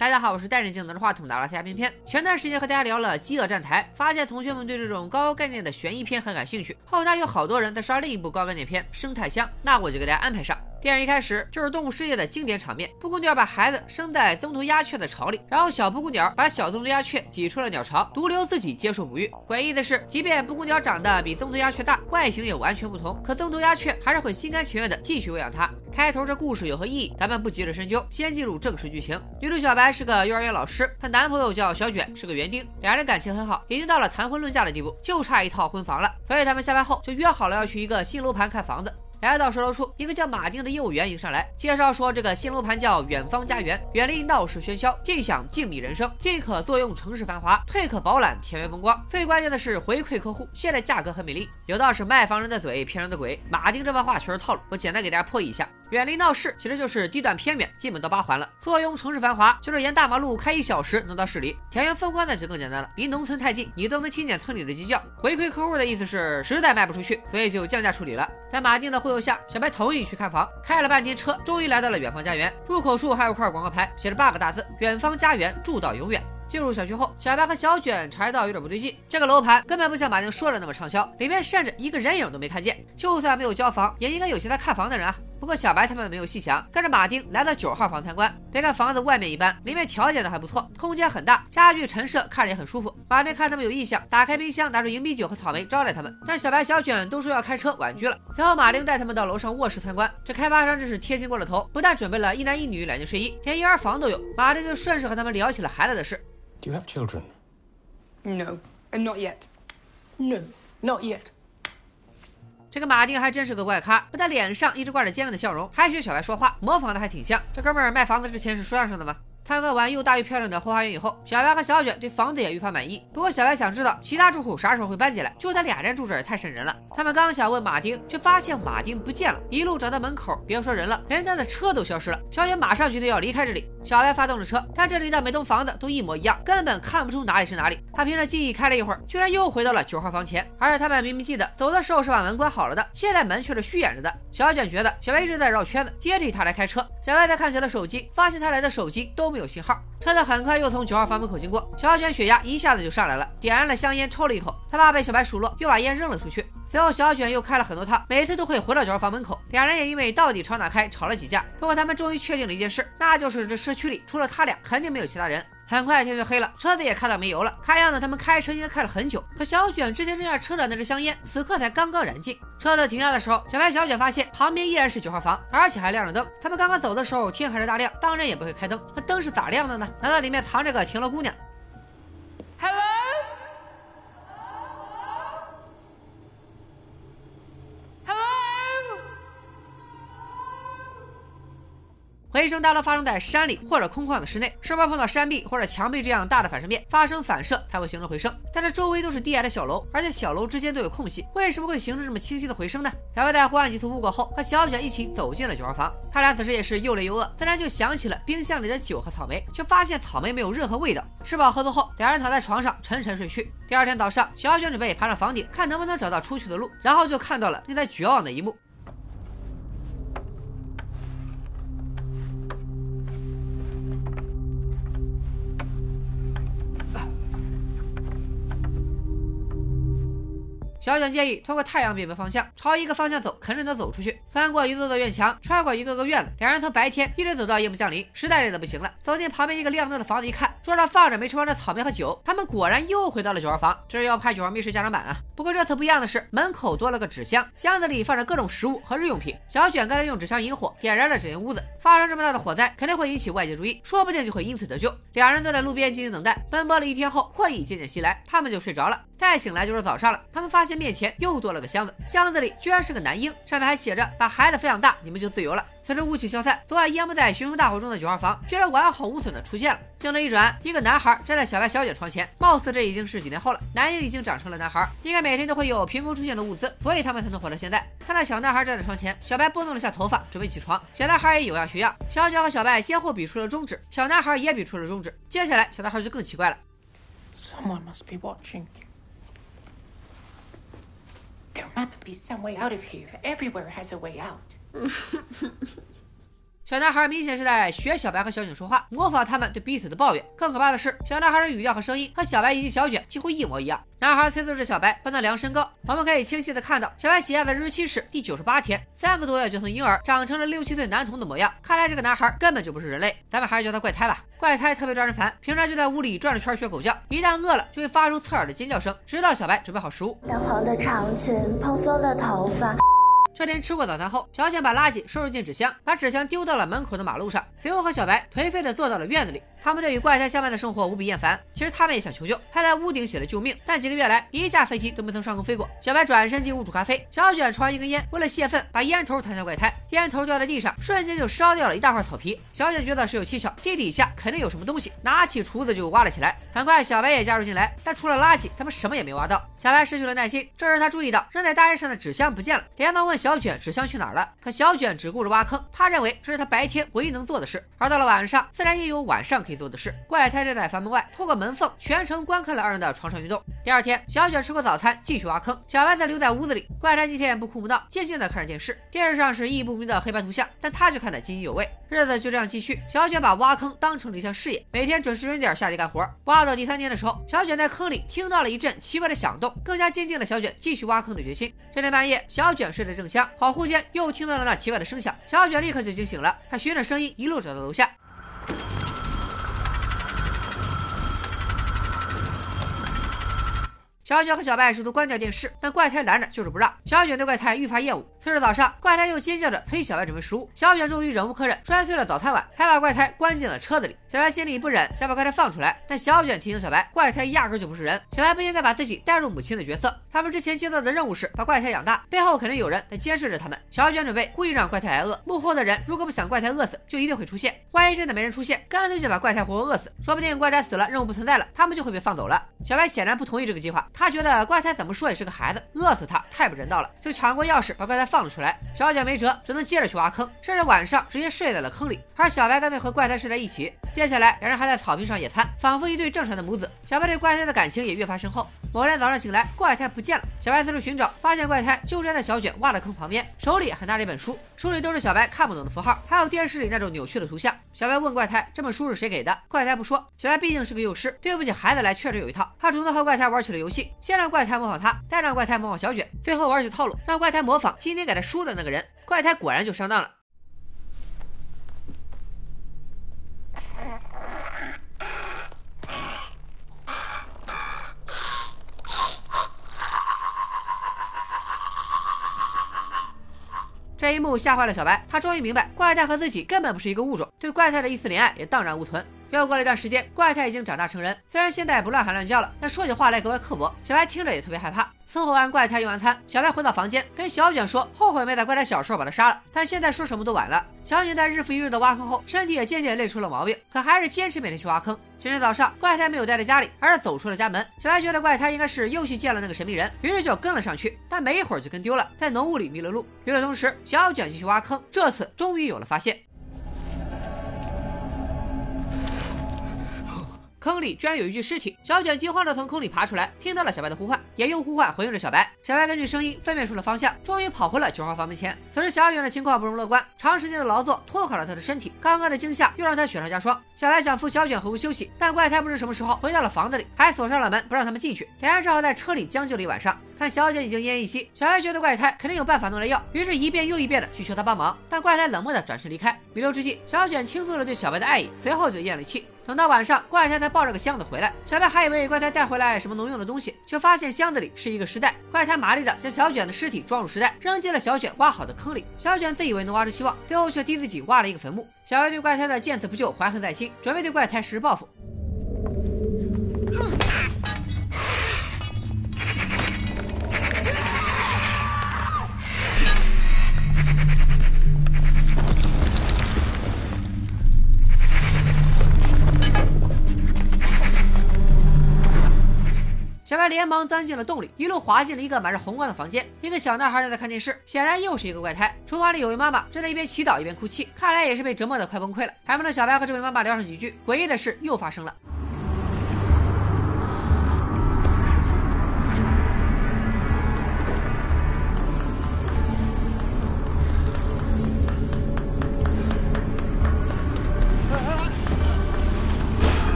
大家好，我是戴着镜拿着话筒的阿拉斯加片片。前段时间和大家聊了《饥饿站台》，发现同学们对这种高概念的悬疑片很感兴趣。后台有好多人在刷另一部高概念片《生态箱》，那我就给大家安排上。电影一开始就是动物世界的经典场面，布谷鸟把孩子生在棕头鸦雀的巢里，然后小布谷鸟把小棕头鸦雀挤出了鸟巢，独留自己接受哺育。诡异的是，即便布谷鸟长得比棕头鸦雀大，外形也完全不同，可棕头鸦雀还是会心甘情愿的继续喂养它。开头这故事有何意义？咱们不急着深究，先进入正式剧情。女主小白是个幼儿园老师，她男朋友叫小卷，是个园丁，两人感情很好，已经到了谈婚论嫁的地步，就差一套婚房了。所以他们下班后就约好了要去一个新楼盘看房子。来到售楼处，一个叫马丁的业务员迎上来，介绍说这个新楼盘叫远方家园，远离闹市喧嚣，尽享静谧人生，进可坐拥城市繁华，退可饱览田园风光。最关键的是回馈客户，现在价格很美丽。有道是卖房人的嘴骗人的鬼，马丁这番话全是套路。我简单给大家破译一下：远离闹市，其实就是地段偏远，基本到八环了；坐拥城市繁华，就是沿大马路开一小时能到市里。田园风光那就更简单了，离农村太近，你都能听见村里的鸡叫。回馈客户的意思是实在卖不出去，所以就降价处理了。在马丁的忽悠下，小白同。意去看房，开了半天车，终于来到了远方家园。入口处还有块广告牌，写着八个大字：“远方家园，住到永远。”进入小区后，小白和小卷察觉到有点不对劲，这个楼盘根本不像马丁说的那么畅销，里面甚至一个人影都没看见。就算没有交房，也应该有些来看房的人啊。不过小白他们没有细想，跟着马丁来到九号房参观。别看房子外面一般，里面条件都还不错，空间很大，家具陈设看着也很舒服。马丁看他们有意向，打开冰箱，拿出迎宾酒和草莓招待他们。但小白、小卷都说要开车，婉拒了。随后马丁带他们到楼上卧室参观，这开发商真是贴心过了头，不但准备了一男一女两件睡衣，连婴儿房都有。马丁就顺势和他们聊起了孩子的事。Do you have children? No, and not yet. No, not yet. 这个马丁还真是个怪咖，不但脸上一直挂着坚硬的笑容，还学小白说话，模仿的还挺像。这哥们儿卖房子之前是说相声的吗？参观完又大又漂亮的后花园以后，小白和小卷对房子也愈发满意。不过小白想知道其他住户啥时候会搬进来，就他俩人住这儿太瘆人了。他们刚想问马丁，却发现马丁不见了，一路找到门口，别说人了，连他的车都消失了。小卷马上决定要离开这里。小白发动了车，但这里的每栋房子都一模一样，根本看不出哪里是哪里。他凭着记忆开了一会儿，居然又回到了九号房前，而且他们明明记得走的时候是把门关好了的，现在门却是虚掩着的。小卷觉得小白一直在绕圈子，接替他来开车。小白再看起了手机，发现他来的手机都没有有信号。车子很快又从九号房门口经过，小卷血压一下子就上来了，点燃了香烟抽了一口，他怕被小白数落，又把烟扔了出去。随后，小卷又开了很多趟，每次都会回到九号房门口。两人也因为到底朝哪开吵了几架。不过，他们终于确定了一件事，那就是这社区里除了他俩，肯定没有其他人。很快天就黑了，车子也开到没油了。看样子他们开车应该开了很久。可小卷之前扔下车的那支香烟，此刻才刚刚燃尽。车子停下的时候，小白、小卷发现旁边依然是九号房，而且还亮着灯。他们刚刚走的时候，天还是大亮，当然也不会开灯。那灯是咋亮的呢？难道里面藏着个停了姑娘？回声大多发生在山里或者空旷的室内，是否碰到山壁或者墙壁这样大的反射面发生反射才会形成回声？但是周围都是低矮的小楼，而且小楼之间都有空隙，为什么会形成这么清晰的回声呢？小白在呼唤几次无果后，和小卷一起走进了九号房。他俩此时也是又累又饿，自然就想起了冰箱里的酒和草莓，却发现草莓没有任何味道。吃饱喝足后，两人躺在床上沉沉睡去。第二天早上，小卷准备爬上房顶，看能不能找到出去的路，然后就看到了令他绝望的一幕。小卷建议通过太阳辨别方向，朝一个方向走，肯定能走出去。翻过一座座院墙，穿过一个个院子，两人从白天一直走到夜幕降临，实在累得不行了。走进旁边一个亮灯的房子，一看桌上放着没吃完的草莓和酒，他们果然又回到了九号房。这是要拍九号密室加长版啊！不过这次不一样的是，门口多了个纸箱，箱子里放着各种食物和日用品。小卷刚才用纸箱引火，点燃了整间屋子。发生这么大的火灾，肯定会引起外界注意，说不定就会因此得救。两人坐在路边静静等待，奔波了一天后，困意渐渐袭来，他们就睡着了。再醒来就是早上了，他们发现面前又多了个箱子，箱子里居然是个男婴，上面还写着“把孩子抚养大，你们就自由了”。随着雾气消散，昨晚淹没在熊熊大火中的九号房居然完好无损的出现了。镜头一转，一个男孩站在小白、小姐床前，貌似这已经是几年后了。男婴已经长成了男孩，应该每天都会有凭空出现的物资，所以他们才能活到现在。看到小男孩站在床前，小白拨弄了下头发，准备起床。小男孩也有样学样，小九和小白先后比出了中指，小男孩也比出了中指。接下来，小男孩就更奇怪了。Someone must be watching. There must be some way out of here. Everywhere has a way out. 小男孩明显是在学小白和小卷说话，模仿他们对彼此的抱怨。更可怕的是，小男孩的语调和声音和小白以及小卷几乎一模一样。男孩催促着小白帮他量身高，我们可以清晰的看到，小白写下的日期是第九十八天，三个多月就从婴儿长成了六七岁男童的模样。看来这个男孩根本就不是人类，咱们还是叫他怪胎吧。怪胎特别招人烦，平常就在屋里转着圈学狗叫，一旦饿了就会发出刺耳的尖叫声，直到小白准备好食物。淡黄的长裙，蓬松的头发。这天吃过早餐后，小卷把垃圾收拾进纸箱，把纸箱丢到了门口的马路上。随后和小白颓废地坐到了院子里。他们对与怪胎相伴的生活无比厌烦，其实他们也想求救。他在屋顶写了救命，但几个月来一架飞机都没从上空飞过。小白转身进屋煮咖啡，小卷抽完一根烟，为了泄愤，把烟头弹向怪胎，烟头掉在地上，瞬间就烧掉了一大块草皮。小卷觉得事有蹊跷，地底下肯定有什么东西，拿起锄子就挖了起来。很快，小白也加入进来，但除了垃圾，他们什么也没挖到。小白失去了耐心，这时他注意到扔在大街上的纸箱不见了，连忙问小卷纸箱去哪儿了。可小卷只顾着挖坑，他认为这是他白天唯一能做的事。而到了晚上，自然也有晚上可以做的事。怪。胎站在房门外，透过门缝全程观看了二人的床上运动。第二天，小卷吃过早餐，继续挖坑。小白则留在屋子里。怪胎今天不哭不闹，静静的看着电视。电视上是意义不明的黑白图像，但他却看得津津有味。日子就这样继续。小卷把挖坑当成了一项事业，每天准时准点下地干活。挖到第三天的时候，小卷在坑里听到了一阵奇怪的响动，更加坚定了小卷继续挖坑的决心。这天半夜，小卷睡得正香，恍惚间又听到了那奇怪的声响。小卷立刻就惊醒了，他循着声音一路找到楼下。小卷和小白试图关掉电视，但怪胎拦着，就是不让。小卷对怪胎愈发厌恶。次日早上，怪胎又尖叫着催小白准备食物。小卷终于忍无可忍，摔碎了早餐碗，还把怪胎关进了车子里。小白心里不忍，想把怪胎放出来，但小卷提醒小白，怪胎压根就不是人，小白不应该把自己带入母亲的角色。他们之前接到的任务是把怪胎养大，背后肯定有人在监视着他们。小卷准备故意让怪胎挨饿，幕后的人如果不想怪胎饿死，就一定会出现。万一真的没人出现，干脆就把怪胎活活饿死，说不定怪胎死了，任务不存在了，他们就会被放走了。小白显然不同意这个计划。他觉得怪胎怎么说也是个孩子，饿死他太不人道了，就抢过钥匙把怪胎放了出来。小卷没辙，只能接着去挖坑，甚至晚上直接睡在了坑里。而小白干脆和怪胎睡在一起。接下来两人还在草坪上野餐，仿佛一对正常的母子。小白对怪胎的感情也越发深厚。某天早上醒来，怪胎不见了。小白四处寻找，发现怪胎就站在小卷挖的坑旁边，手里还拿着一本书，书里都是小白看不懂的符号，还有电视里那种扭曲的图像。小白问怪胎：“这本书是谁给的？”怪胎不说。小白毕竟是个幼师，对不起孩子来确实有一套。他主动和怪胎玩起了游戏，先让怪胎模仿他，再让怪胎模仿小卷，最后玩起套路，让怪胎模仿今天给他输的那个人。怪胎果然就上当了。这一幕吓坏了小白，他终于明白怪胎和自己根本不是一个物种，对怪胎的一丝怜爱也荡然无存。又过了一段时间，怪胎已经长大成人，虽然现在不乱喊乱叫了，但说起话来格外刻薄。小白听着也特别害怕。伺候完怪胎用完餐，小白回到房间，跟小卷说后悔没在怪胎小时候把他杀了，但现在说什么都晚了。小卷在日复一日的挖坑后，身体也渐渐累出了毛病，可还是坚持每天去挖坑。今天早上，怪胎没有待在家里，而是走出了家门。小白觉得怪胎应该是又去见了那个神秘人，于是就跟了上去，但没一会儿就跟丢了，在浓雾里迷了路。与此同时，小卷继续挖坑，这次终于有了发现。坑里居然有一具尸体，小卷惊慌的从坑里爬出来，听到了小白的呼唤，也用呼唤回应着小白。小白根据声音分辨出了方向，终于跑回了九号房门前。此时小卷的情况不容乐观，长时间的劳作拖垮了他的身体，刚刚的惊吓又让他雪上加霜。小白想扶小卷回屋休息，但怪胎不知什么时候回到了房子里，还锁上了门，不让他们进去。两人只好在车里将就了一晚上。看小卷已经奄奄一息，小白觉得怪胎肯定有办法弄来药，于是一遍又一遍的去求他帮忙，但怪胎冷漠的转身离开。弥留之际，小卷倾诉了对小白的爱意，随后就咽了气。等到晚上，怪胎才抱着个箱子回来。小白还以为怪胎带回来什么农用的东西，却发现箱子里是一个尸袋。怪胎麻利的将小卷的尸体装入尸袋，扔进了小卷挖好的坑里。小卷自以为能挖出希望，最后却替自己挖了一个坟墓。小白对怪胎的见死不救怀恨在心，准备对怪胎实施报复。小白连忙钻进了洞里，一路滑进了一个满是红光的房间。一个小男孩正在看电视，显然又是一个怪胎。厨房里有位妈妈正在一边祈祷一边哭泣，看来也是被折磨的快崩溃了。还没等小白和这位妈妈聊上几句，诡异的事又发生了。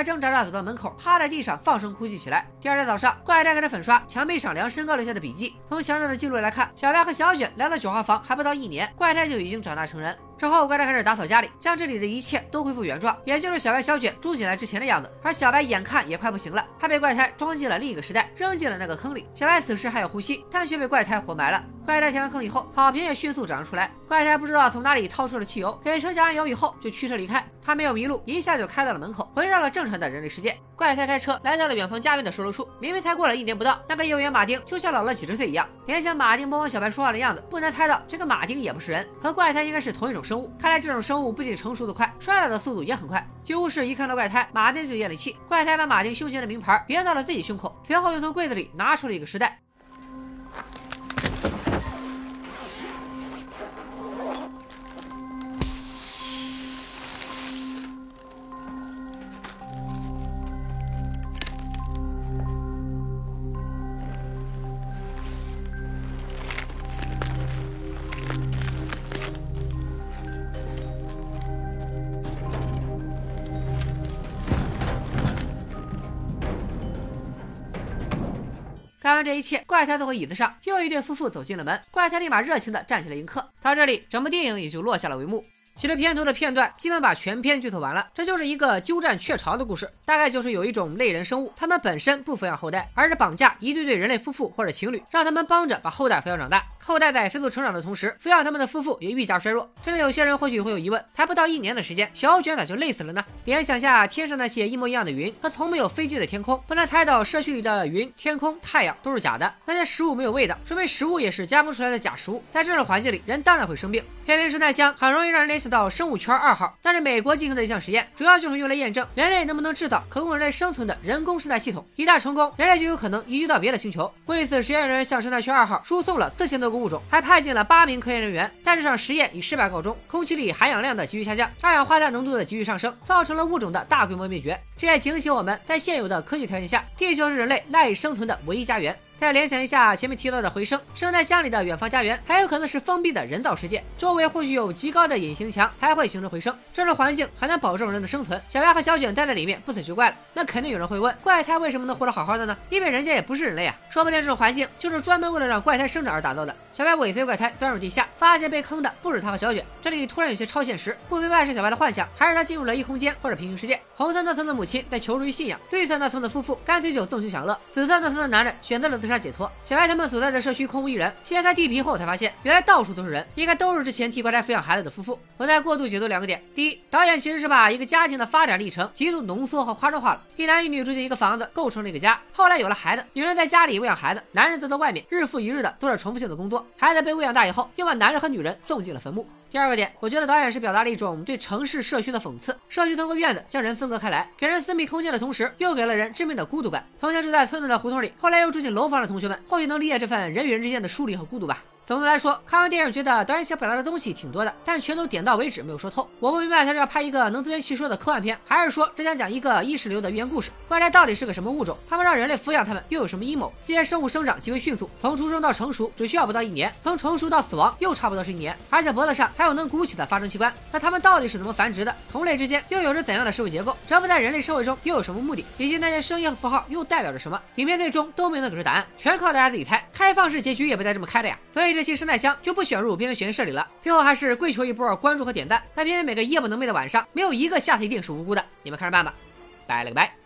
还挣扎着走到门口，趴在地上放声哭泣起来。第二天早上，怪胎开始粉刷墙壁上量身高留下的笔记。从墙上的记录来看，小白和小卷来到九号房还不到一年，怪胎就已经长大成人。之后，怪胎开始打扫家里，将这里的一切都恢复原状，也就是小白、小卷住进来之前的样子。而小白眼看也快不行了，他被怪胎装进了另一个时代，扔进了那个坑里。小白此时还有呼吸，但却被怪胎活埋了。怪胎填完坑以后，草坪也迅速长了出来。怪胎不知道从哪里掏出了汽油，给车加完油以后就驱车离开。他没有迷路，一下就开到了门口，回到了正常的人类世界。怪胎开车来到了远方家园的收留处，明明才过了一年不到，那个业务员马丁就像老了几十岁一样。联想马丁模仿小白说话的样子，不难猜到这个马丁也不是人，和怪胎应该是同一种生物。看来这种生物不仅成熟的快，衰老的速度也很快。医务室一看到怪胎，马丁就咽了气。怪胎把马丁胸前的名牌别到了自己胸口，随后又从柜子里拿出了一个时代。看完这一切，怪胎坐回椅子上，又一对夫妇走进了门。怪胎立马热情的站起来迎客。到这里，整部电影也就落下了帷幕。其实片头的片段基本把全片剧透完了，这就是一个鸠占鹊巢的故事。大概就是有一种类人生物，他们本身不抚养后代，而是绑架一对对人类夫妇或者情侣，让他们帮着把后代抚养长大。后代在飞速成长的同时，抚养他们的夫妇也愈加衰弱。这里有些人或许会有疑问：才不到一年的时间，小卷咋就累死了呢？联想下天上那些一模一样的云和从没有飞机的天空，不难猜到社区里的云、天空、太阳都是假的。那些食物没有味道，说明食物也是加工出来的假食物。在这种环境里，人当然会生病。偏偏生态箱很容易让人联想到生物圈二号，但是美国进行的一项实验，主要就是用来验证人类能不能制造可供人类生存的人工生态系统。一旦成功，人类就有可能移居到别的星球。为此，实验人员向生态圈二号输送了四千多个物种，还派进了八名科研人员。但这场实验以失败告终，空气里含氧量的急剧下降，二氧化碳浓度的急剧上升，造成了物种的大规模灭绝。这也警醒我们在现有的科技条件下，地球是人类赖以生存的唯一家园。再联想一下前面提到的回声，生态箱里的远方家园还有可能是封闭的人造世界，周围或许有极高的隐形墙才会形成回声。这种环境还能保证人的生存。小白和小卷待在里面不死就怪了。那肯定有人会问，怪胎为什么能活得好好的呢？因为人家也不是人类啊，说不定这种环境就是专门为了让怪胎生长而打造的。小白尾随怪胎钻入地下，发现被坑的不止他和小卷。这里突然有些超现实，不明白是小白的幻想，还是他进入了异空间或者平行世界。红色那层的母亲在求助于信仰，绿色那层的夫妇干脆就纵情享乐，紫色那层的男人选择了自杀解脱。小白。他们所在的社区空无一人，掀开地皮后才发现，原来到处都是人，应该都是之前替怪胎抚养孩子的夫妇。我再过度解读两个点：第一，导演其实是把一个家庭的发展历程极度浓缩和夸张化了，一男一女住进一个房子，构成了一个家。后来有了孩子，女人在家里喂养孩子，男人则在外面日复一日的做着重复性的工作。孩子被喂养大以后，又把男人和女人送进了坟墓。第二个点，我觉得导演是表达了一种对城市社区的讽刺。社区通过院子将人分隔开来，给人私密空间的同时，又给了人致命的孤独感。从前住在村子的胡同里，后来又住进楼房的同学们，或许能理解这份人与人之间的疏离和孤独吧。总的来说，看完电影觉得导演想表达的东西挺多的，但全都点到为止，没有说透。我不明白他是要拍一个能自圆其说的科幻片，还是说只想讲一个意识流的寓言故事？怪胎到底是个什么物种？他们让人类抚养他们又有什么阴谋？这些生物生长极为迅速，从出生到成熟只需要不到一年，从成熟到死亡又差不多是一年，而且脖子上还有能鼓起的发声器官。那他们到底是怎么繁殖的？同类之间又有着怎样的社会结构？蛰伏在人类社会中又有什么目的？以及那些声音和符号又代表着什么？影片最终都没能给出答案，全靠大家自己猜。开放式结局也不带这么开的呀！所以这这期生态箱就不。选入边缘悬疑社里了。最后还是跪求一波关注和点赞。但偏偏每个夜不能寐的晚上，没有一个下次一定是无辜的。你们看着办吧。拜了个拜。